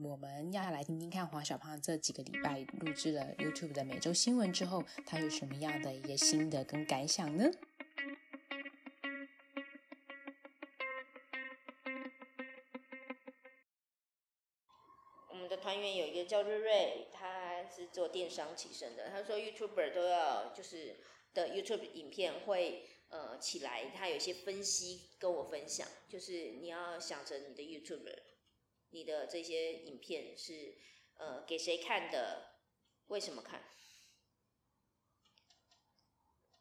我们要来听听看黄小胖这几个礼拜录制了 YouTube 的每周新闻之后，他有什么样的一些心得跟感想呢？我们的团员有一个叫瑞瑞，他是做电商起身的。他说，YouTuber 都要就是的 YouTube 影片会呃起来，他有一些分析跟我分享，就是你要想着你的 YouTuber，你的这些影片是呃给谁看的，为什么看，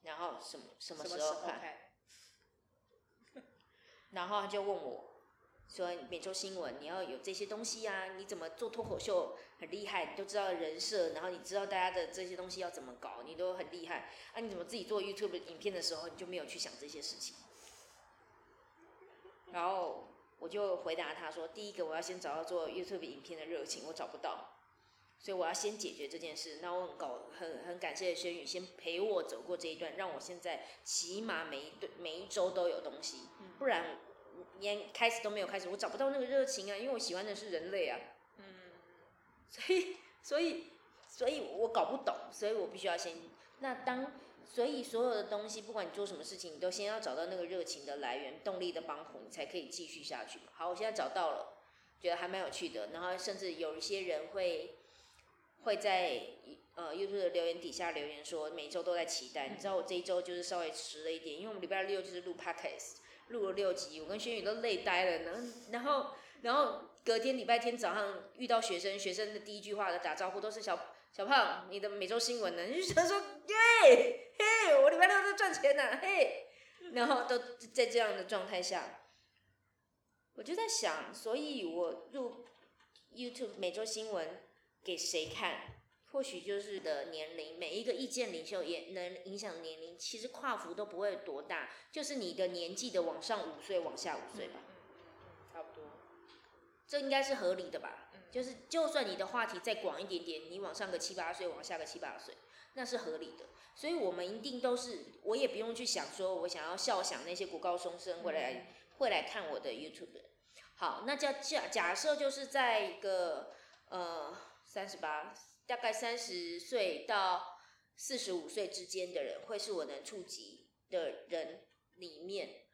然后什么什么时候看，然后他就问我。说每周新闻你要有这些东西啊，你怎么做脱口秀很厉害，你都知道人设，然后你知道大家的这些东西要怎么搞，你都很厉害。啊，你怎么自己做 YouTube 影片的时候，你就没有去想这些事情？然后我就回答他说：第一个，我要先找到做 YouTube 影片的热情，我找不到，所以我要先解决这件事。那我很搞很很感谢轩宇先陪我走过这一段，让我现在起码每一对每一周都有东西，不然。连开始都没有开始，我找不到那个热情啊，因为我喜欢的是人类啊。嗯。所以，所以，所以我搞不懂，所以我必须要先。那当，所以所有的东西，不管你做什么事情，你都先要找到那个热情的来源、动力的帮扶，你才可以继续下去。好，我现在找到了，觉得还蛮有趣的。然后，甚至有一些人会会在呃 YouTube 的留言底下留言说，每周都在期待。你知道我这一周就是稍微迟了一点，因为我们礼拜六就是录 Podcast。录了六集，我跟轩宇都累呆了。然，然后，然后隔天礼拜天早上遇到学生，学生的第一句话的打招呼都是小小胖，你的每周新闻呢？你就想说，耶，嘿，我礼拜六在赚钱呢，嘿。然后都在这样的状态下，我就在想，所以我入 YouTube 每周新闻给谁看？或许就是的年龄，每一个意见领袖也能影响年龄。其实跨幅都不会多大，就是你的年纪的往上五岁，往下五岁吧。差不多。这应该是合理的吧？嗯。就是就算你的话题再广一点点，你往上个七八岁，往下个七八岁，那是合理的。所以我们一定都是，我也不用去想说我想要笑想那些国高中生会来会来看我的 YouTube。好，那假假假设就是在一个呃三十八。大概三十岁到四十五岁之间的人，会是我能触及的人里面，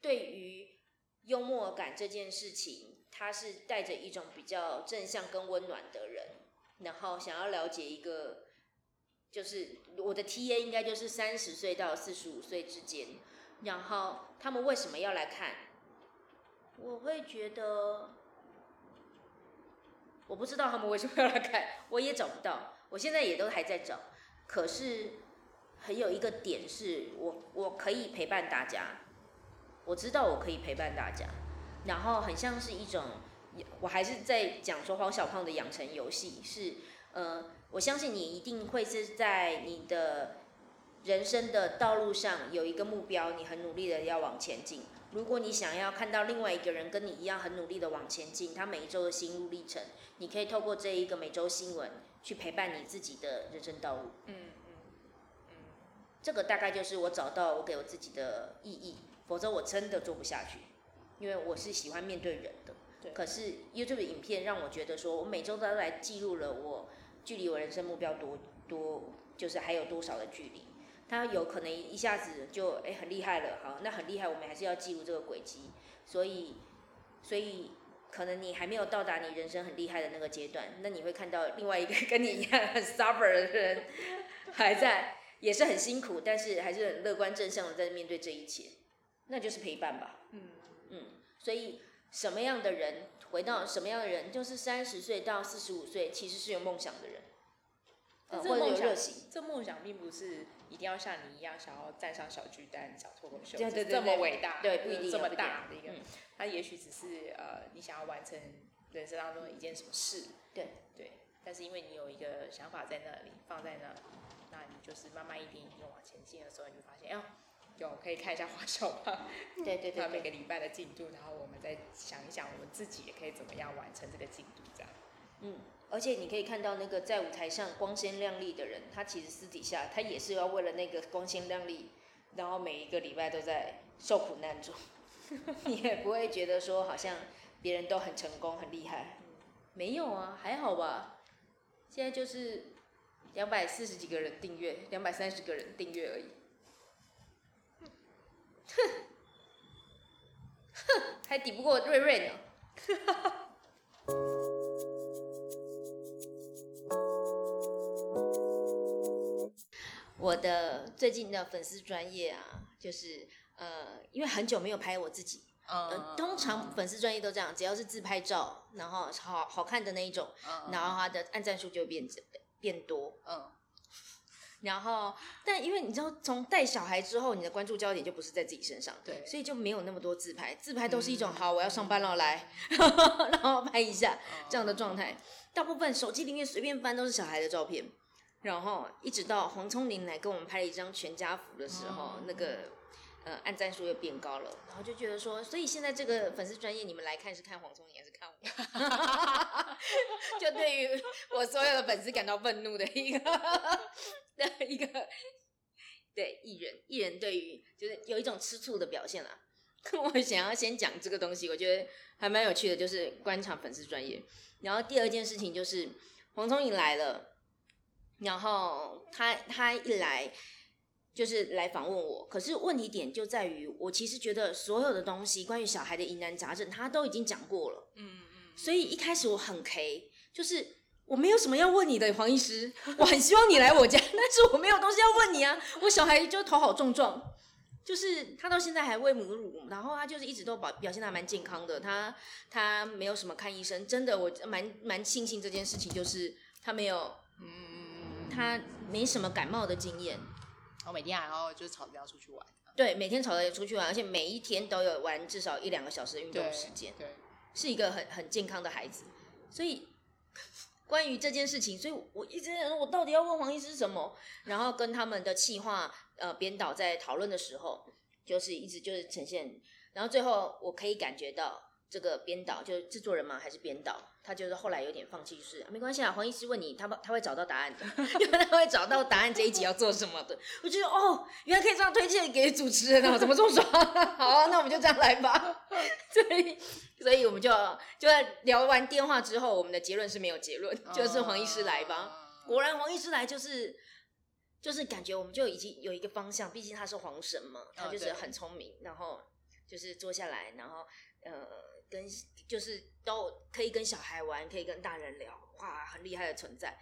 对于幽默感这件事情，他是带着一种比较正向跟温暖的人，然后想要了解一个，就是我的 T A 应该就是三十岁到四十五岁之间，然后他们为什么要来看？我会觉得。我不知道他们为什么要来看，我也找不到，我现在也都还在找。可是，很有一个点是我我可以陪伴大家，我知道我可以陪伴大家，然后很像是一种，我还是在讲说黄小胖的养成游戏是，呃，我相信你一定会是在你的人生的道路上有一个目标，你很努力的要往前进。如果你想要看到另外一个人跟你一样很努力的往前进，他每一周的心路历程，你可以透过这一个每周新闻去陪伴你自己的人生道路。嗯嗯嗯，这个大概就是我找到我给我自己的意义，否则我真的做不下去，因为我是喜欢面对人的。对。可是 YouTube 影片让我觉得说，我每周都来记录了我距离我人生目标多多，就是还有多少的距离。他有可能一下子就哎很厉害了，好，那很厉害，我们还是要记录这个轨迹。所以，所以可能你还没有到达你人生很厉害的那个阶段，那你会看到另外一个 跟你一样很 stubborn 的人 还在，也是很辛苦，但是还是很乐观正向的在面对这一切，那就是陪伴吧。嗯嗯，所以什么样的人回到什么样的人，就是三十岁到四十五岁，其实是有梦想的人。这梦想，这梦想并不是一定要像你一样想要站上小巨蛋小脱口秀，这么伟大，对，不一定这么大的一个。他也许只是呃，你想要完成人生当中的一件什么事。对对，但是因为你有一个想法在那里，放在那里，那你就是慢慢一点一点往前进的时候，你就发现，哎呦，有可以看一下花小胖，对对对对，每个礼拜的进度，然后我们再想一想，我们自己也可以怎么样完成这个进度，这样。嗯，而且你可以看到那个在舞台上光鲜亮丽的人，他其实私底下他也是要为了那个光鲜亮丽，然后每一个礼拜都在受苦难中，你也不会觉得说好像别人都很成功很厉害，没有啊，还好吧，现在就是两百四十几个人订阅，两百三十个人订阅而已，哼，哼，还抵不过瑞瑞呢。我的最近的粉丝专业啊，就是呃，因为很久没有拍我自己，呃，通常粉丝专业都这样，只要是自拍照，然后好好看的那一种，然后他的按赞数就变变多，嗯，然后但因为你知道，从带小孩之后，你的关注焦点就不是在自己身上，对所以就没有那么多自拍，自拍都是一种、好，我要上班了，来，然后拍一下这样的状态，大部分手机里面随便翻都是小孩的照片。然后一直到黄聪林来跟我们拍了一张全家福的时候，那个呃按赞数又变高了，然后就觉得说，所以现在这个粉丝专业你们来看是看黄聪明还是 就对于我所有的粉丝感到愤怒的一个 的一个对艺人，艺人对于就是有一种吃醋的表现啦。我想要先讲这个东西，我觉得还蛮有趣的，就是观察粉丝专业。然后第二件事情就是黄聪颖来了。然后他他一来就是来访问我，可是问题点就在于，我其实觉得所有的东西关于小孩的疑难杂症，他都已经讲过了。嗯嗯，所以一开始我很 K，就是我没有什么要问你的，黄医师，我很希望你来我家，但是我没有东西要问你啊。我小孩就头好重壮，就是他到现在还喂母乳，然后他就是一直都表表现的还蛮健康的，他他没有什么看医生，真的我蛮蛮庆幸这件事情，就是他没有。他没什么感冒的经验，我每天还要就是吵着要出去玩。对，每天吵着要出去玩，而且每一天都有玩至少一两个小时的运动时间。对，是一个很很健康的孩子。所以关于这件事情，所以我一直在说，我到底要问黄医师什么？然后跟他们的企划呃编导在讨论的时候，就是一直就是呈现，然后最后我可以感觉到。这个编导就是制作人吗？还是编导？他就是后来有点放弃，就是没关系啊。黄医师问你，他他会找到答案的，因为他会找到答案这一集要做什么的。我觉得哦，原来可以这样推荐给主持人哦，怎么这么爽？好啊，那我们就这样来吧。所以，所以我们就就在聊完电话之后，我们的结论是没有结论，就是黄医师来吧。果然黄医师来就是就是感觉我们就已经有一个方向，毕竟他是皇神嘛，他就是很聪明，然后就是坐下来，然后呃。跟就是都可以跟小孩玩，可以跟大人聊，哇，很厉害的存在。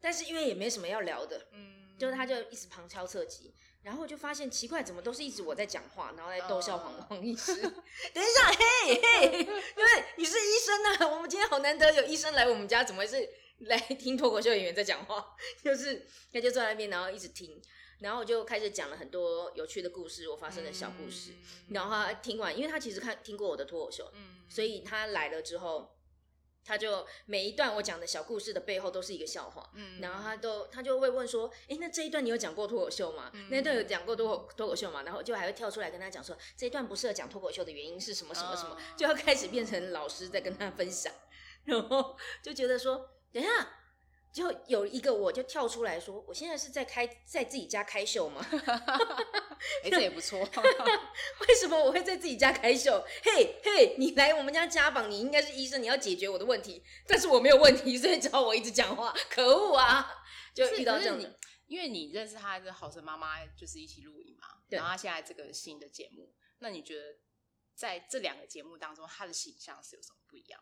但是因为也没什么要聊的，嗯，就是他就一直旁敲侧击，然后就发现奇怪，怎么都是一直我在讲话，然后在逗笑黄黄医师。等一下，嘿嘿，因为你是医生呐，我们今天好难得有医生来我们家，怎么是来听脱口秀演员在讲话？就是他就坐在那边，然后一直听。然后我就开始讲了很多有趣的故事，我发生的小故事。然后他听完，因为他其实看听过我的脱口秀，所以他来了之后，他就每一段我讲的小故事的背后都是一个笑话。然后他都他就会问说：“哎，那这一段你有讲过脱口秀吗？那一段有讲过脱口脱口秀吗？”然后就还会跳出来跟他讲说：“这一段不适合讲脱口秀的原因是什么什么什么？”就要开始变成老师在跟他分享，然后就觉得说：“等一下。”就有一个我就跳出来说，我现在是在开在自己家开秀吗？哎，这也不错。为什么我会在自己家开秀？嘿嘿，你来我们家家访，你应该是医生，你要解决我的问题，但是我没有问题，所以只好我一直讲话。可恶啊！就遇到这样的，因为你认识他的好生妈妈，就是一起录影嘛。然后他现在这个新的节目，那你觉得在这两个节目当中，他的形象是有什么不一样？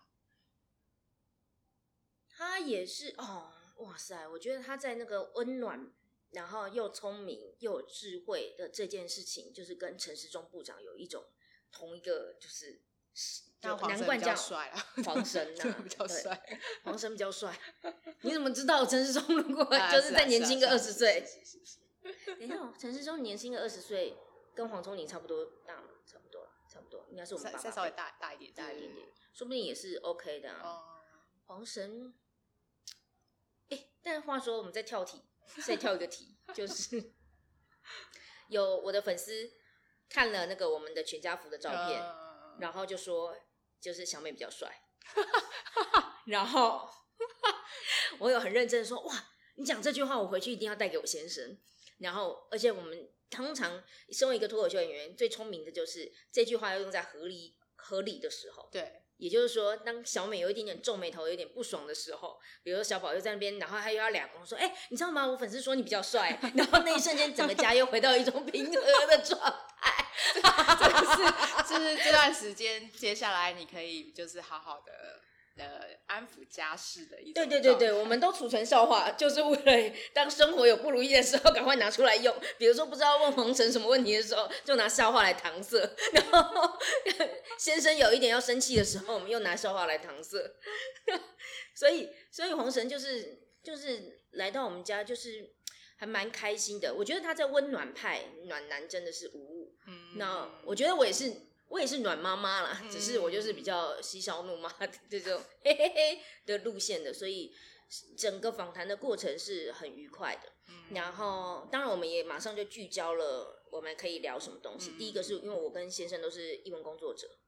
他也是哦。哇塞！我觉得他在那个温暖，然后又聪明又有智慧的这件事情，就是跟陈时中部长有一种同一个，就是难怪这样帅啊，黄神 呐比较帅，黄神比较帅。你怎么知道陈时中如果就是再年轻个二十岁？等一下，陈世忠年轻个二十岁，跟黄聪明差不多大嘛？差不多，差不多。应该是我们爸爸稍微大大一点，大一点点，说不定也是 OK 的。哦，黄神，哎，但话说我们再跳题，再跳一个题，就是 有我的粉丝看了那个我们的全家福的照片，然后就说就是小美比较帅，然后 我有很认真的说哇，你讲这句话我回去一定要带给我先生，然后而且我们。通常，身为一个脱口秀演员，最聪明的就是这句话要用在合理合理的时候。对，也就是说，当小美有一点点皱眉头、有点不爽的时候，比如说小宝又在那边，然后他又要俩公说：“哎，你知道吗？我粉丝说你比较帅。”然后那一瞬间，整个家又回到一种平和的状态。这是就是这段时间，接下来你可以就是好好的。呃，安抚家事的一种。对对对对，我们都储存笑话，就是为了当生活有不如意的时候，赶快拿出来用。比如说不知道问红尘什么问题的时候，就拿笑话来搪塞；然后先生有一点要生气的时候，我们又拿笑话来搪塞。所以，所以红尘就是就是来到我们家，就是还蛮开心的。我觉得他在温暖派暖男真的是无误。嗯，那我觉得我也是。我也是暖妈妈啦，只是我就是比较嬉笑怒骂 这种嘿嘿嘿的路线的，所以整个访谈的过程是很愉快的。然后，当然我们也马上就聚焦了，我们可以聊什么东西。第一个是因为我跟先生都是译文工作者，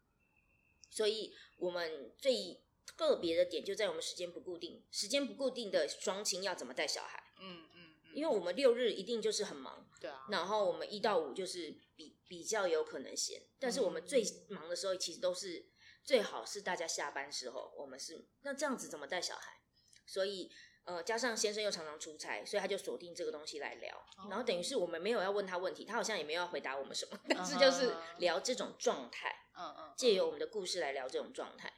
所以我们最个别的点就在我们时间不固定，时间不固定的双亲要怎么带小孩？嗯嗯。因为我们六日一定就是很忙，对啊，然后我们一到五就是比比较有可能闲，但是我们最忙的时候其实都是最好是大家下班时候，我们是那这样子怎么带小孩？所以呃，加上先生又常常出差，所以他就锁定这个东西来聊，然后等于是我们没有要问他问题，他好像也没有要回答我们什么，但是就是聊这种状态，嗯嗯，借由我们的故事来聊这种状态，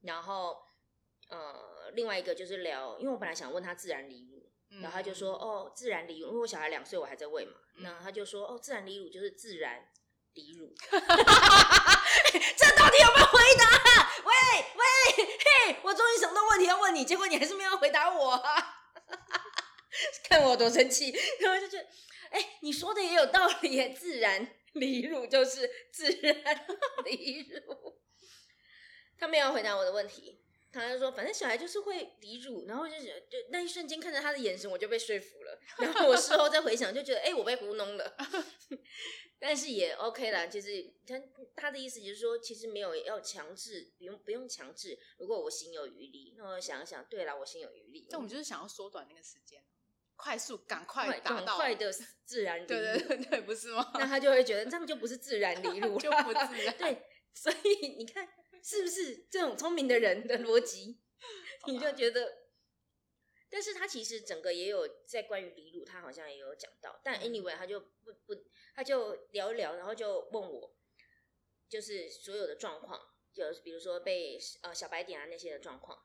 然后呃，另外一个就是聊，因为我本来想问他自然离。然后他就说：“哦，自然离乳，因为我小孩两岁，我还在喂嘛。那他就说：哦，自然离乳就是自然离乳。这到底有没有回答？喂喂嘿，我终于想到问题要问你，结果你还是没有回答我。看我多生气！然后就觉得，哎，你说的也有道理，自然离乳就是自然离乳。他没有回答我的问题。”他就说，反正小孩就是会离乳，然后就是就那一瞬间看着他的眼神，我就被说服了。然后我事后再回想，就觉得哎，我被糊弄了。但是也 OK 啦，就是他他的意思就是说，其实没有要强制，不用不用强制。如果我心有余力，那我想想，对啦，我心有余力。那我们就是想要缩短那个时间，快速赶快达到快的自然离对对对，不是吗？那他就会觉得这样就不是自然离 乳，就不自然。对，所以你看。是不是这种聪明的人的逻辑？你就觉得，但是他其实整个也有在关于李鲁，他好像也有讲到。但 anyway，他就不不，他就聊一聊，然后就问我，就是所有的状况，就比如说被呃小白点啊那些的状况，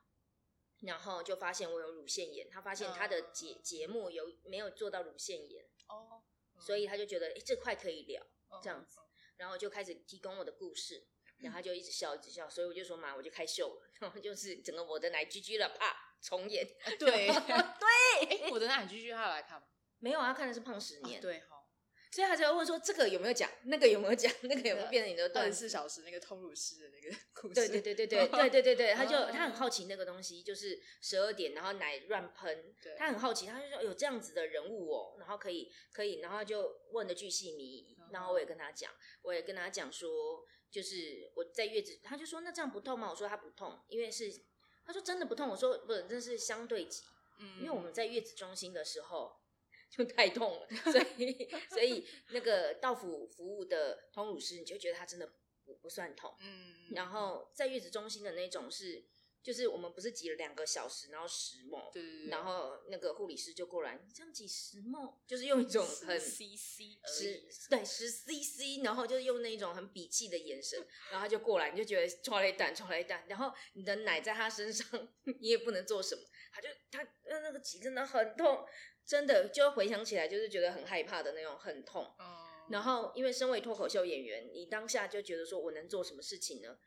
然后就发现我有乳腺炎，他发现他的节节目有没有做到乳腺炎哦，所以他就觉得哎这块可以聊这样子，然后就开始提供我的故事。然后他就一直笑，一直笑，所以我就说嘛，我就开秀了，然后就是整个我的奶居居了，啪重演。对 对，我的奶居居他有来看吗？没有啊，看的是胖十年。对哈，所以他就会问说这个有没有讲，那个有没有讲，那个有没有变成你的二十四小时那个通乳师的那个故事？对对对对对对对对对，他就他很好奇那个东西，就是十二点然后奶乱喷，他很好奇，他就说有这样子的人物哦，然后可以可以，然后就问的巨细靡遗，然后我也跟他讲，我也跟他讲说。就是我在月子，他就说那这样不痛吗？我说他不痛，因为是他说真的不痛。我说不，这是相对级，嗯，因为我们在月子中心的时候 就太痛了，所以所以那个到府服务的通乳师你就觉得他真的不不算痛，嗯，然后在月子中心的那种是。就是我们不是挤了两个小时，然后十梦，对对对，然后那个护理师就过来，你这样挤十梦，就是用一种很 CC 十对十 CC，然后就是用那种很鄙弃的眼神，然后他就过来，你就觉得抓了一蛋，抓了一蛋，然后你的奶在他身上，你也不能做什么，他就他那个挤真的很痛，真的就回想起来就是觉得很害怕的那种，很痛。然后因为身为脱口秀演员，你当下就觉得说我能做什么事情呢？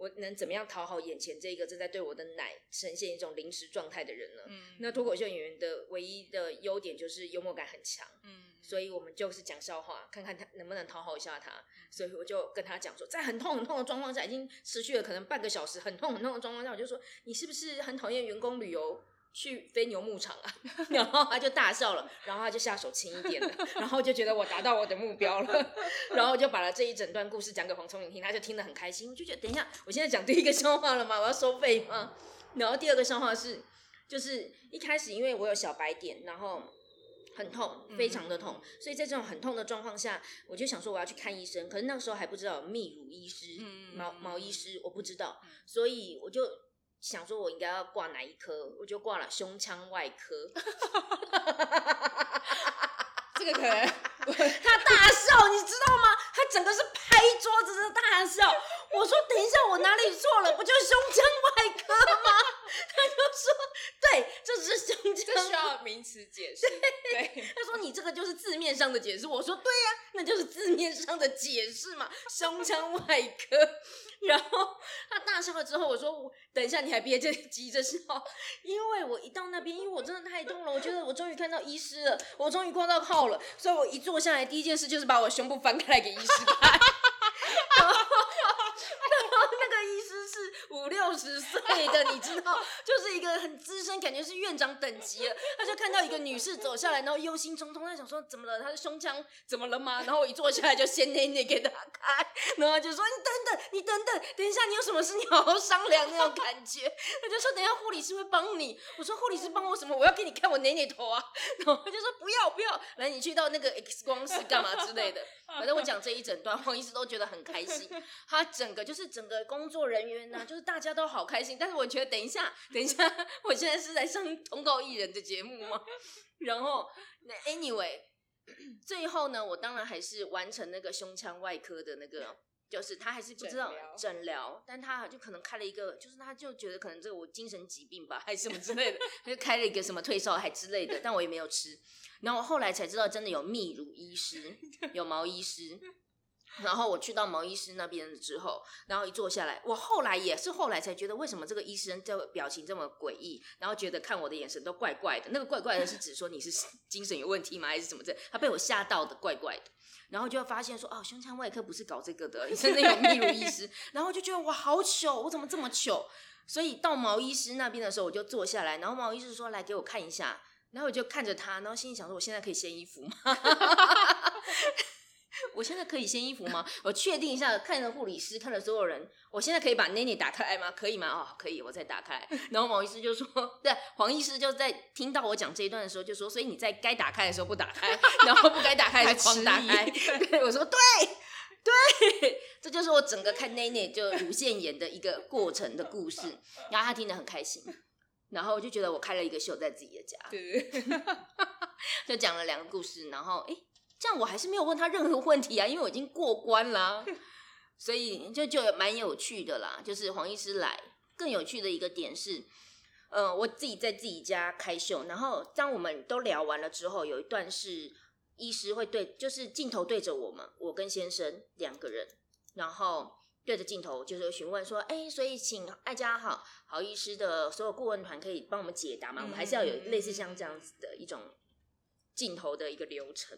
我能怎么样讨好眼前这个正在对我的奶呈现一种临时状态的人呢？嗯，那脱口秀演员的唯一的优点就是幽默感很强。嗯，所以我们就是讲笑话，看看他能不能讨好一下他。所以我就跟他讲说，在很痛很痛的状况下，已经持续了可能半个小时，很痛很痛的状况下，我就说你是不是很讨厌员工旅游去飞牛牧场啊？然后他就大笑了，然后他就下手轻一点了，然后就觉得我达到我的目标了，然后就把了这一整段故事讲给黄聪明听，他就听得很开心，就觉得等一下，我现在讲第一个笑话了吗？我要收费吗？然后第二个笑话是，就是一开始因为我有小白点，然后。很痛，非常的痛，所以在这种很痛的状况下，我就想说我要去看医生。可是那个时候还不知道泌乳医师、毛毛医师，我不知道，所以我就想说我应该要挂哪一科，我就挂了胸腔外科。这个可能 他大笑，你知道吗？他整个是拍桌子的大笑。我说等一下，我哪里错了？不就胸腔外科吗？他就说对，这只是胸腔，这需要名词解释。对，他说你这个就是字面上的解释。我说对呀，那就是字面上的解释嘛，胸腔外科。然后他大笑了之后，我说等一下，你还别着急着笑，因为我一到那边，因为我真的太痛了，我觉得我终于看到医师了，我终于挂到号了，所以我一坐下来，第一件事就是把我胸部翻开来给医师看。五六十岁的，你知道，就是一个很资深，感觉是院长等级了。他就看到一个女士走下来，然后忧心忡忡，他想说怎么了？他的胸腔怎么了吗？然后我一坐下来就先内内给他开，然后就说你等等，你等等，等一下你有什么事你好好商量那种感觉。他就说等一下护理师会帮你。我说护理师帮我什么？我要给你看我内内头啊。然后他就说不要不要，来你去到那个 X 光室干嘛之类的。反正我讲这一整段，黄医师都觉得很开心。他整个就是整个工作人员呢，就是大家都好开心。但是我觉得，等一下，等一下，我现在是在上通告艺人的节目吗？然后，那 anyway，最后呢，我当然还是完成那个胸腔外科的那个，就是他还是不知道诊疗，但他就可能开了一个，就是他就觉得可能这个我精神疾病吧，还是什么之类的，他就开了一个什么退烧还之类的，但我也没有吃。然后我后来才知道，真的有泌乳医师，有毛医师。然后我去到毛医师那边之后，然后一坐下来，我后来也是后来才觉得，为什么这个医生这表情这么诡异，然后觉得看我的眼神都怪怪的。那个怪怪的是指说你是 精神有问题吗，还是怎么的？他被我吓到的怪怪的。然后就发现说，哦，胸腔外科不是搞这个的，真的有泌乳医师。然后就觉得哇，好糗，我怎么这么糗？所以到毛医师那边的时候，我就坐下来，然后毛医师说，来给我看一下。然后我就看着他，然后心里想说：我现在可以掀衣服吗？我现在可以掀衣服吗？我确定一下，看着护理师，看着所有人，我现在可以把内内打开吗？可以吗？哦，可以，我再打开。然后毛医师就说：对，黄医师就在听到我讲这一段的时候就说：所以你在该打开的时候不打开，然后不该打开就狂打开。对，我说对对，这就是我整个看内内就乳腺炎的一个过程的故事。然后他听得很开心。然后我就觉得我开了一个秀在自己的家，对，就讲了两个故事。然后哎，这样我还是没有问他任何问题啊，因为我已经过关了，所以就就蛮有趣的啦。就是黄医师来，更有趣的一个点是，呃，我自己在自己家开秀，然后当我们都聊完了之后，有一段是医师会对，就是镜头对着我们，我跟先生两个人，然后。对着镜头就是询问说：“哎，所以请爱家好好医师的所有顾问团可以帮我们解答吗？我们还是要有类似像这样子的一种镜头的一个流程。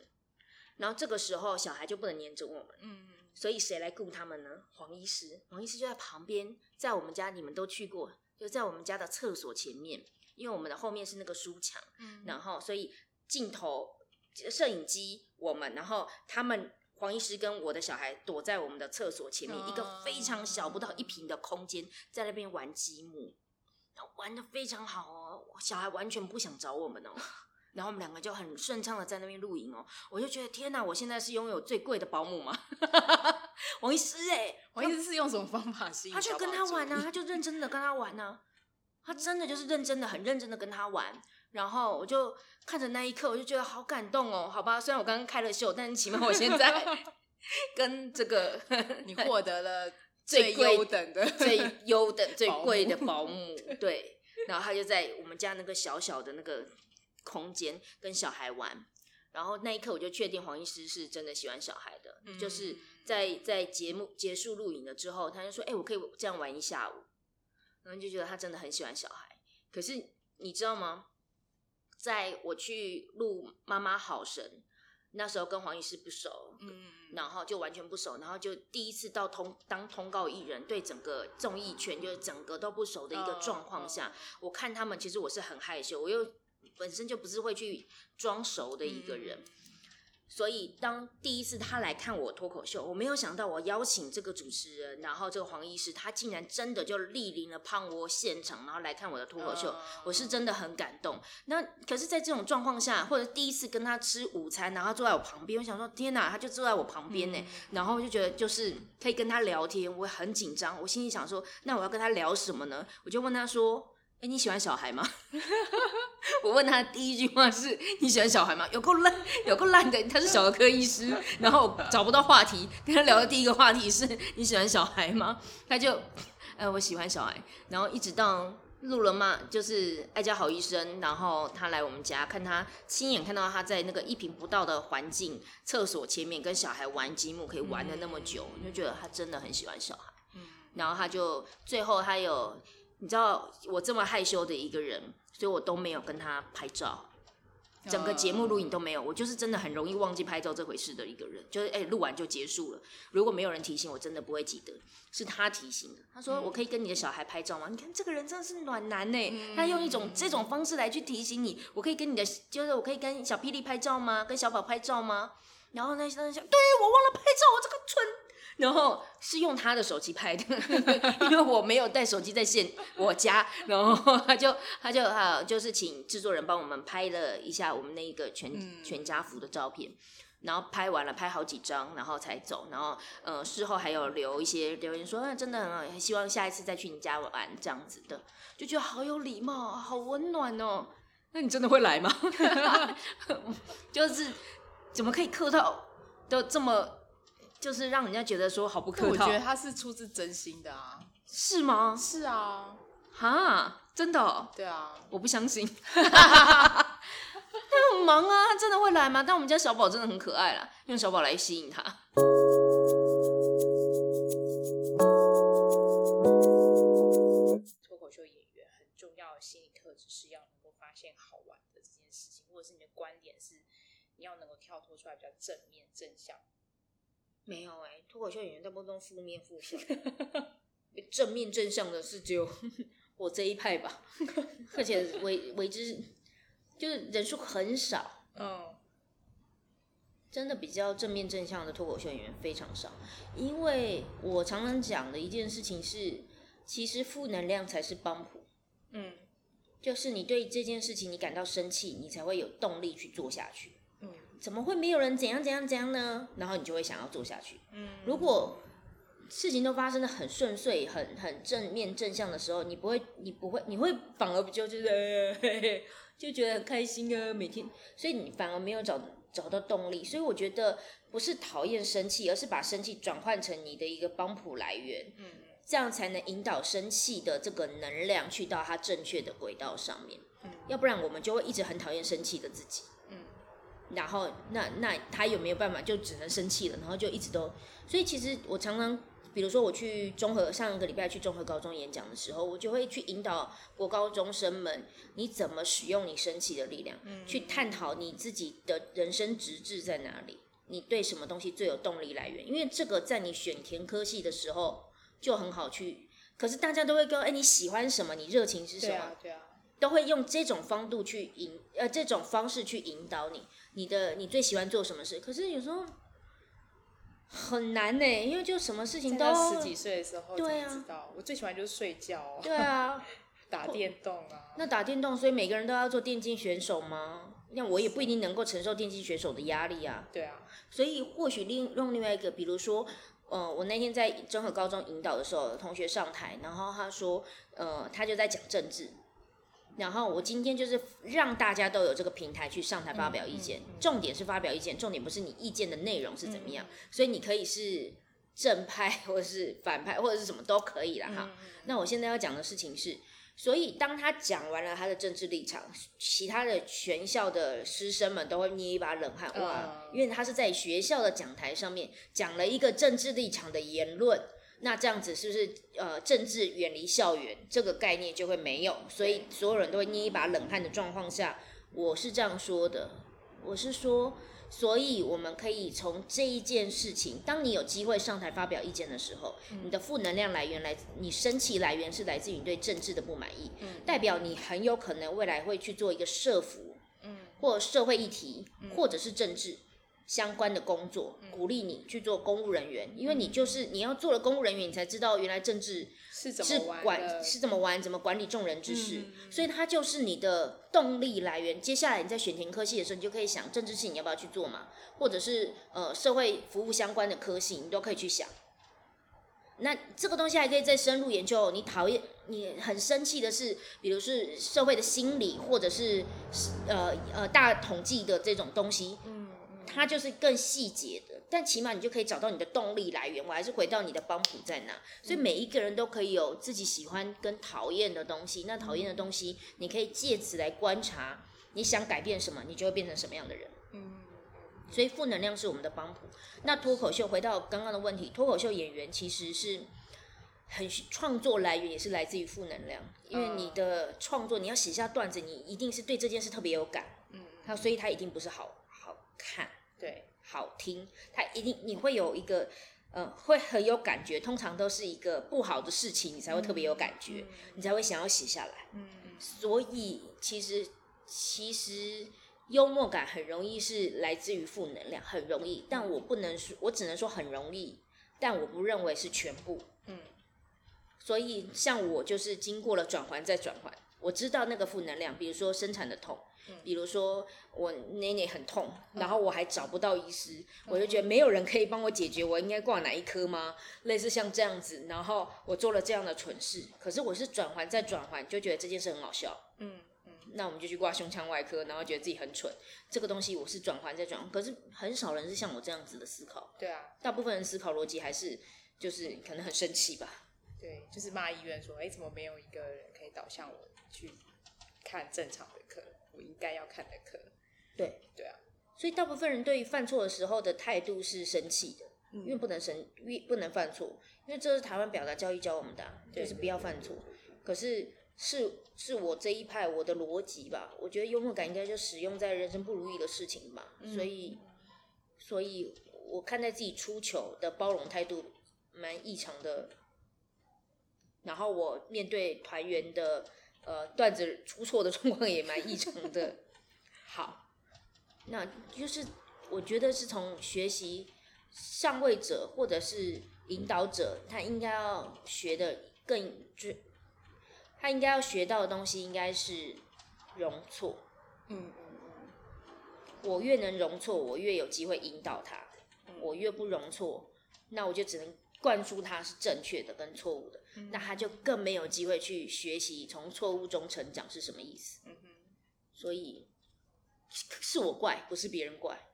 然后这个时候小孩就不能黏着我们，嗯，所以谁来顾他们呢？黄医师，黄医师就在旁边，在我们家你们都去过，就在我们家的厕所前面，因为我们的后面是那个书墙，嗯，然后所以镜头、摄影机我们，然后他们。”黄医师跟我的小孩躲在我们的厕所前面，一个非常小不到一平的空间，在那边玩积木，玩的非常好哦。小孩完全不想找我们哦，然后我们两个就很顺畅的在那边露营哦。我就觉得天哪，我现在是拥有最贵的保姆吗？王医师哎，王医师是用什么方法吸引？他就跟他玩啊，他就认真的跟他玩啊，他真的就是认真的，很认真的跟他玩。然后我就看着那一刻，我就觉得好感动哦。好吧，虽然我刚刚开了秀，但是起码我现在 跟这个你获得了 最优等的、最优等、最贵的保姆。对，然后他就在我们家那个小小的那个空间跟小孩玩。然后那一刻，我就确定黄医师是真的喜欢小孩的。就是在在节目结束录影了之后，他就说：“哎，我可以这样玩一下午。”然后就觉得他真的很喜欢小孩。可是你知道吗？在我去录《妈妈好神》那时候跟黄医师不熟，嗯然后就完全不熟，然后就第一次到通当通告艺人，对整个综艺圈就是整个都不熟的一个状况下，我看他们其实我是很害羞，我又本身就不是会去装熟的一个人。嗯所以，当第一次他来看我脱口秀，我没有想到我邀请这个主持人，然后这个黄医师，他竟然真的就莅临了胖窝现场，然后来看我的脱口秀，嗯我是真的很感动。那可是，在这种状况下，或者第一次跟他吃午餐，然后坐在我旁边，我想说，天哪，他就坐在我旁边呢，嗯然后我就觉得就是可以跟他聊天，我很紧张，我心里想说，那我要跟他聊什么呢？我就问他说。哎，你喜欢小孩吗？我问他第一句话是：你喜欢小孩吗？有够烂，有够烂的。他是小儿科医师，然后找不到话题，跟他聊的第一个话题是：你喜欢小孩吗？他就，呃，我喜欢小孩。然后一直到录了嘛，就是爱家好医生，然后他来我们家看他，亲眼看到他在那个一平不到的环境厕所前面跟小孩玩积木，可以玩的那么久，就觉得他真的很喜欢小孩。然后他就最后他有。你知道我这么害羞的一个人，所以我都没有跟他拍照，整个节目录影都没有。我就是真的很容易忘记拍照这回事的一个人，就是哎，录完就结束了。如果没有人提醒，我真的不会记得。是他提醒的，他说：“我可以跟你的小孩拍照吗？”你看这个人真的是暖男呢，他用一种这种方式来去提醒你，我可以跟你的，就是我可以跟小霹雳拍照吗？跟小宝拍照吗？然后那些人想，对我忘了拍照，我这个蠢。然后是用他的手机拍的，因为我没有带手机在线我家，然后他就他就啊就是请制作人帮我们拍了一下我们那一个全、全家福的照片，然后拍完了拍好几张，然后才走，然后呃事后还有留一些留言说，啊真的很好希望下一次再去你家玩这样子的，就觉得好有礼貌，好温暖哦。那你真的会来吗？就是怎么可以客套都这么？就是让人家觉得说好不客套，我觉得他是出自真心的啊，是吗？是啊，哈，真的、哦？对啊，我不相信。他很忙啊，他真的会来吗？但我们家小宝真的很可爱啦，用小宝来吸引他。脱口秀演员很重要的心理特质是要能够发现好玩的这件事情，或者是你的观点是你要能够跳脱出来比较正面正向。没有哎、脱口秀演员大部分都负面负向，正面正向的是只有 我这一派吧，而且为为之就是人数很少，嗯，真的比较正面正向的脱口秀演员非常少，因为我常常讲的一件事情是，其实负能量才是帮谱，嗯就是你对这件事情你感到生气，你才会有动力去做下去。嗯怎么会没有人怎样怎样怎样呢？然后你就会想要做下去。嗯，如果事情都发生的很顺遂、很很正面正向的时候，你不会，你不会，你会反而就是、呃嘿嘿就觉得很开心啊，每天，所以你反而没有找找到动力。所以我觉得不是讨厌生气，而是把生气转换成你的一个帮谱来源，嗯这样才能引导生气的这个能量去到它正确的轨道上面。嗯要不然我们就会一直很讨厌生气的自己。嗯然后那那他有没有办法就只能生气了，然后就一直都，所以其实我常常，比如说我去综合上个礼拜去综合高中演讲的时候，我就会去引导国高中生们，你怎么使用你生气的力量，去探讨你自己的人生直至在哪里，你对什么东西最有动力来源，因为这个在你选填科系的时候就很好去，可是大家都会跟，哎你喜欢什么，你热情是什么，对啊对啊，都会用这种方度去引呃这种方式去引导你，你的你最喜欢做什么事？可是有时候很难呢，因为就什么事情都十几岁的时候，对知道我最喜欢就是睡觉、哦，对啊，打电动啊，那打电动，所以每个人都要做电竞选手吗？那我也不一定能够承受电竞选手的压力啊。对啊，所以或许另用另外一个，比如说，呃，我那天在综合高中引导的时候，同学上台，然后他说，呃，他就在讲政治，然后我今天就是让大家都有这个平台去上台发表意见，重点是发表意见，重点不是你意见的内容是怎么样，所以你可以是正派或者是反派或者是什么都可以啦哈。那我现在要讲的事情是。所以，当他讲完了他的政治立场，其他的全校的师生们都会捏一把冷汗，哇！因为他是在学校的讲台上面讲了一个政治立场的言论，那这样子是不是呃政治远离校园这个概念就会没有？所以所有人都会捏一把冷汗的状况下，我是这样说的，我是说，所以我们可以从这一件事情，当你有机会上台发表意见的时候，你的负能量来源来，你生气来源是来自于你对政治的不满意，代表你很有可能未来会去做一个社服，嗯或社会议题，或者是政治。相关的工作，鼓励你去做公务人员，因为你就是你要做了公务人员，你才知道原来政治是怎么管是怎么玩，怎么管理众人之事，嗯所以它就是你的动力来源。接下来你在选填科系的时候，你就可以想政治系你要不要去做嘛，或者是呃社会服务相关的科系，你都可以去想。那这个东西还可以再深入研究。你讨厌、你很生气的是，比如是社会的心理，或者是呃呃大统计的这种东西，嗯它就是更细节的，但起码你就可以找到你的动力来源。我还是回到你的帮谱在哪，所以每一个人都可以有自己喜欢跟讨厌的东西。那讨厌的东西，你可以借此来观察，你想改变什么，你就会变成什么样的人。嗯所以负能量是我们的帮谱。那脱口秀回到刚刚的问题，脱口秀演员其实是很创作来源也是来自于负能量，因为你的创作你要写下段子，你一定是对这件事特别有感，嗯，他所以他一定不是好好看。对，好听，它一定你会有一个，呃，会很有感觉。通常都是一个不好的事情，你才会特别有感觉，你才会想要写下来。嗯所以其实其实幽默感很容易是来自于负能量，很容易。但我不能说，我只能说很容易，但我不认为是全部。嗯所以像我就是经过了转环再转环，我知道那个负能量，比如说生产的痛，比如说我奶奶很痛，然后我还找不到医师，我就觉得没有人可以帮我解决，我应该挂哪一科吗？类似像这样子，然后我做了这样的蠢事，可是我是转环再转环，就觉得这件事很好笑。嗯嗯那我们就去挂胸腔外科，然后觉得自己很蠢。这个东西我是转环再转环，可是很少人是像我这样子的思考。对啊，大部分人思考逻辑还是就是可能很生气吧。对，就是骂医院说，哎，怎么没有一个人可以导向我去看正常的课，我应该要看的课？对对啊，所以大部分人对于犯错的时候的态度是生气的，因为不能生，因为不能犯错，因为这是台湾表达教育教我们的啊、就是不要犯错。可是是是我这一派我的逻辑吧，我觉得幽默感应该就使用在人生不如意的事情吧，所以所以我看待自己出糗的包容态度蛮异常的。然后我面对团员的呃段子出错的状况也蛮异常的。好，那就是我觉得是从学习上位者或者是引导者，他应该要学的更就他应该要学到的东西应该是容错。嗯嗯嗯，我越能容错，我越有机会引导他；我越不容错，那我就只能灌输他是正确的跟错误的，那他就更没有机会去学习从错误中成长是什么意思。嗯哼，所以是我怪，不是别人怪。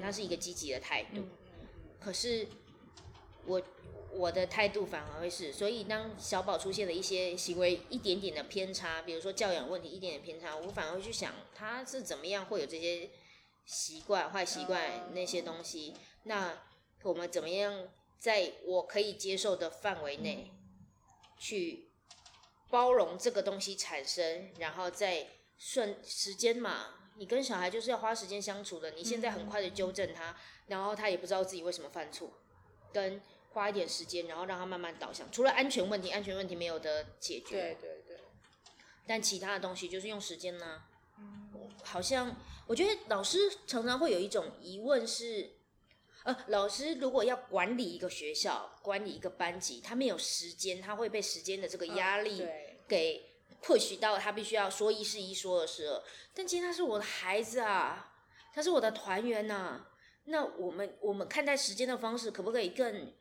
他是一个积极的态度，可是我我的态度反而会是，所以当小宝出现了一些行为一点点的偏差，比如说教养问题一点点偏差，我反而会去想他是怎么样会有这些习惯、坏习惯那些东西，那我们怎么样在我可以接受的范围内去包容这个东西产生，然后再顺时间嘛。你跟小孩就是要花时间相处的，你现在很快的纠正他，然后他也不知道自己为什么犯错，跟花一点时间，然后让他慢慢导向。除了安全问题，安全问题没有得解决，对对对，但其他的东西就是用时间呢、好像我觉得老师常常会有一种疑问是，呃，老师如果要管理一个学校、管理一个班级，他没有时间，他会被时间的这个压力，给 push 到他必须要说一是一，说二是二。但其实他是我的孩子啊，他是我的团员呐、那我们我们看待时间的方式，可不可以更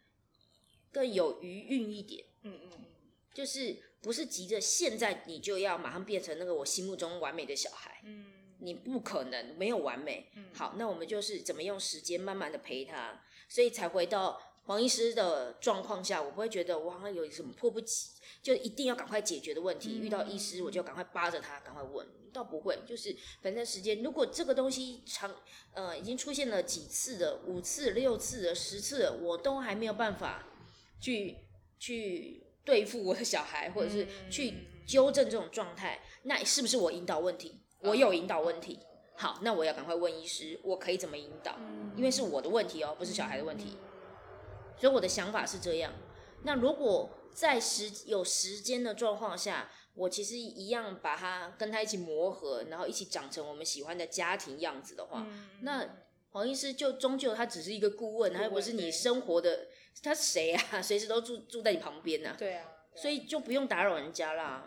更有余韵一点？嗯嗯嗯，就是不是急着现在你就要马上变成那个我心目中完美的小孩，嗯你不可能没有完美。好，那我们就是怎么用时间慢慢的陪他，所以才回到黄医师的状况下，我不会觉得我好像有什么迫不及，就一定要赶快解决的问题。遇到医师我就赶快扒着他，赶快问，倒不会，就是反正时间，如果这个东西长呃已经出现了几次的，五次、六次的、十次的，我都还没有办法去去对付我的小孩，或者是去纠正这种状态，那是不是我引导问题？我有引导问题，好，那我要赶快问医师，我可以怎么引导？因为是我的问题哦，不是小孩的问题。所以我的想法是这样。那如果在时有时间的状况下，我其实一样把他跟他一起磨合，然后一起长成我们喜欢的家庭样子的话，那黄医师就终究他只是一个顾问，他又不是你生活的，他谁啊？随时都住住在你旁边呢？对啊，所以就不用打扰人家啦。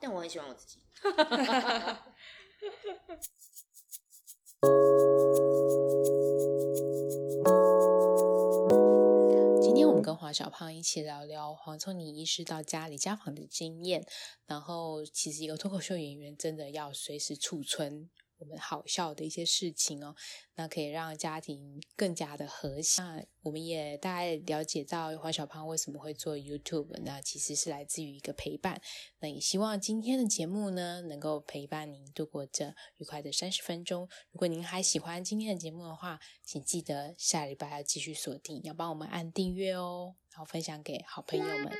但我很喜欢我自己。今天我们跟黄小胖一起聊聊黄聪尼医师到家里家访的经验。然后，其实一个脱口秀演员真的要随时储存我们好笑的一些事情哦，那可以让家庭更加的和谐。那我们也大概了解到黄小胖为什么会做 YouTube，那其实是来自于一个陪伴。那也希望今天的节目呢，能够陪伴您度过这愉快的三十分钟。如果您还喜欢今天的节目的话，请记得下礼拜要继续锁定，要帮我们按订阅哦，然后分享给好朋友们。